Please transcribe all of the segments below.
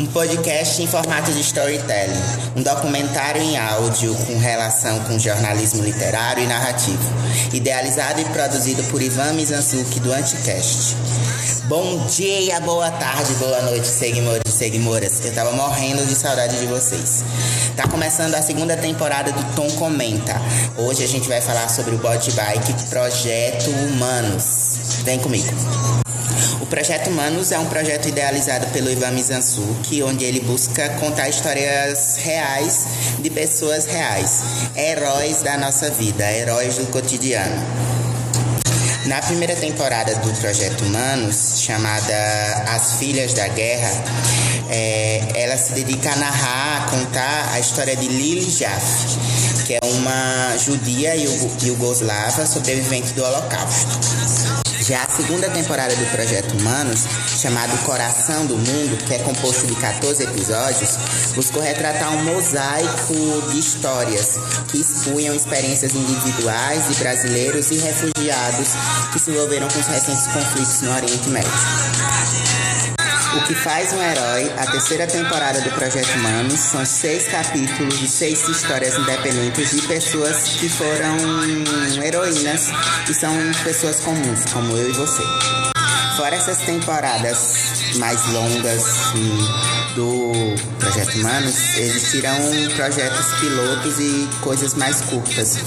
um podcast em formato de storytelling, um documentário em áudio com relação com jornalismo literário e narrativo, idealizado e produzido por Ivan Mizanzuki do Anticast. Bom dia, boa tarde, boa noite, seguimores e seguimoras. Eu tava morrendo de saudade de vocês. Tá começando a segunda temporada do Tom Comenta. Hoje a gente vai falar sobre o Bot Bike Projeto Humanos. Vem comigo. O Projeto Humanos é um projeto idealizado pelo Ivan Mizanzuki, onde ele busca contar histórias reais de pessoas reais, heróis da nossa vida, heróis do cotidiano. Na primeira temporada do Projeto Humanos, chamada As Filhas da Guerra, é, ela se dedica a narrar, a contar a história de Lili Jaffe, que é uma judia iugoslava sobrevivente do Holocausto. Já a segunda temporada do Projeto Humanos, chamado Coração do Mundo, que é composto de 14 episódios, buscou retratar um mosaico de histórias que expunham experiências individuais de brasileiros e refugiados que se envolveram com os recentes conflitos no Oriente Médio. O que faz um herói, a terceira temporada do Projeto Humanos, são seis capítulos de seis histórias independentes de pessoas que foram heroínas e são pessoas comuns, como eu e você. Fora essas temporadas mais longas do Projeto Humanos, existirão projetos pilotos e coisas mais curtas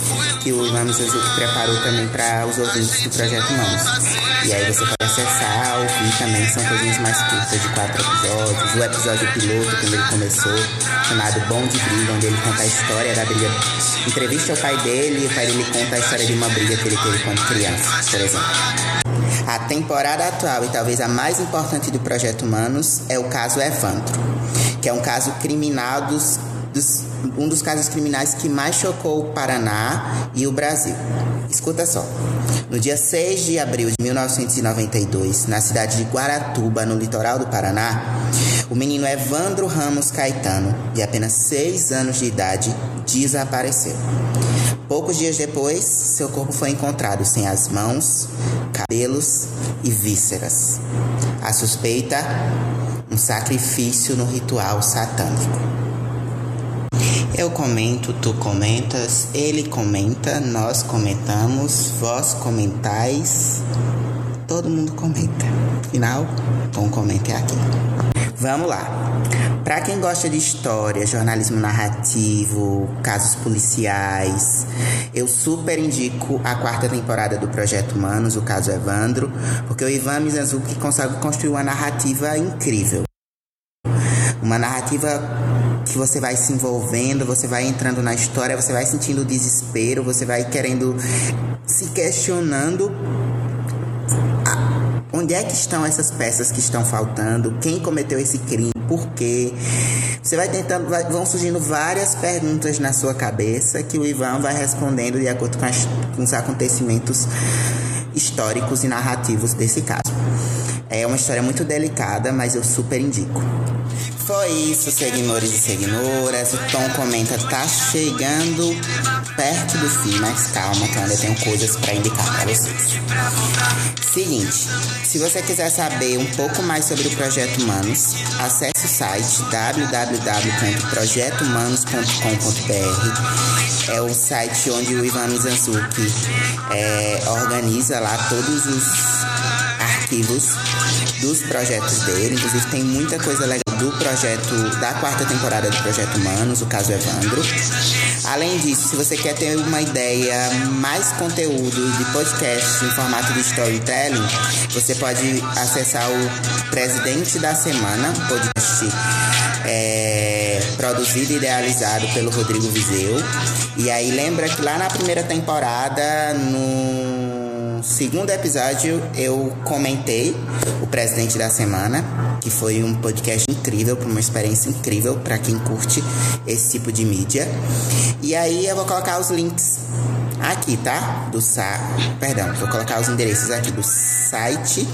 que o Ivan Mizuki preparou também para os ouvintes do Projeto Humanos. E aí você pode acessar, ouvir também, são coisinhas mais curtas de quatro episódios. O episódio piloto, quando ele começou, chamado Bom de Briga, onde ele conta a história da briga. Entrevista o pai dele e o pai dele conta a história de uma briga que ele teve quando criança, por exemplo. A temporada atual e talvez a mais importante do Projeto Humanos é o caso Evandro, que é um caso criminal dos, dos um dos casos criminais que mais chocou o Paraná e o Brasil. Escuta só. No dia 6 de abril de 1992, na cidade de Guaratuba, no litoral do Paraná, o menino Evandro Ramos Caetano, de apenas 6 anos de idade, desapareceu. Poucos dias depois, seu corpo foi encontrado sem as mãos, cabelos e vísceras. A suspeita: um sacrifício no ritual satânico. Eu comento, tu comentas, ele comenta, nós comentamos, vós comentais, todo mundo comenta. Final, bom comenta é aqui. Vamos lá. Para quem gosta de história, jornalismo narrativo, casos policiais, eu super indico a quarta temporada do Projeto Humanos, o caso Evandro, porque o Ivan Mizanzuki consegue construir uma narrativa incrível. Uma narrativa que você vai se envolvendo, você vai entrando na história, você vai sentindo desespero, você vai querendo se questionando onde é que estão essas peças que estão faltando, quem cometeu esse crime, por quê. Você vai tentando, vai, vão surgindo várias perguntas na sua cabeça que o Ivan vai respondendo de acordo com, as, com os acontecimentos históricos e narrativos desse caso. É uma história muito delicada, mas eu super indico. Foi isso, seguidores e seguidoras. O Tom comenta, tá chegando perto do fim, mas calma, que eu ainda tenho coisas para indicar para vocês. Seguinte, se você quiser saber um pouco mais sobre o Projeto Humanos, acesse o site www.projetohumanos.com.br. É o site onde o Ivan Mizanzuki é, organiza lá todos os arquivos dos projetos dele. Inclusive tem muita coisa legal do projeto, da quarta temporada do Projeto Humanos, o caso Evandro. Além disso, se você quer ter uma ideia, mais conteúdo de podcast em formato de storytelling, você pode acessar o Presidente da Semana, podcast é, produzido e idealizado pelo Rodrigo Vizeu. E aí lembra que lá na primeira temporada, no segundo episódio, eu comentei o Presidente da Semana que foi um podcast incrível, uma experiência incrível para quem curte esse tipo de mídia. E aí eu vou colocar os links aqui, tá? Do site, perdão, vou colocar os endereços aqui do site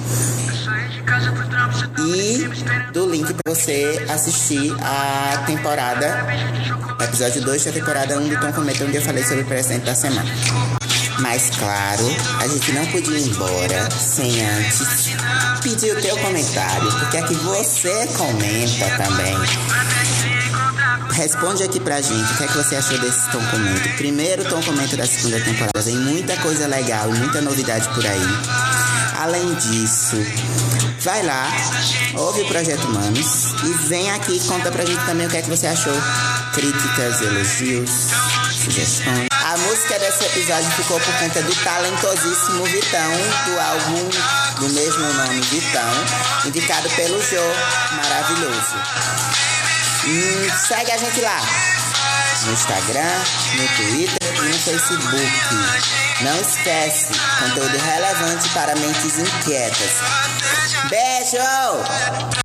e do link para você assistir a temporada, episódio 2 da temporada 1 do Tom Cometa, onde eu falei sobre o presente da semana. Mas claro, a gente não podia ir embora sem antes pedir o teu comentário, porque é que você comenta também. Responde aqui pra gente o que é que você achou desse Tom Comento. Primeiro Tom Comento da segunda temporada. Tem muita coisa legal e muita novidade por aí. Além disso, vai lá, ouve o Projeto Humanos e vem aqui e conta pra gente também o que é que você achou. Críticas, elogios, sugestões. Música desse episódio ficou por conta do talentosíssimo Vitão, do álbum do mesmo nome, Vitão, indicado pelo Jô, maravilhoso. E segue a gente lá no Instagram, no Twitter e no Facebook. Não esquece, conteúdo relevante para mentes inquietas. Beijo!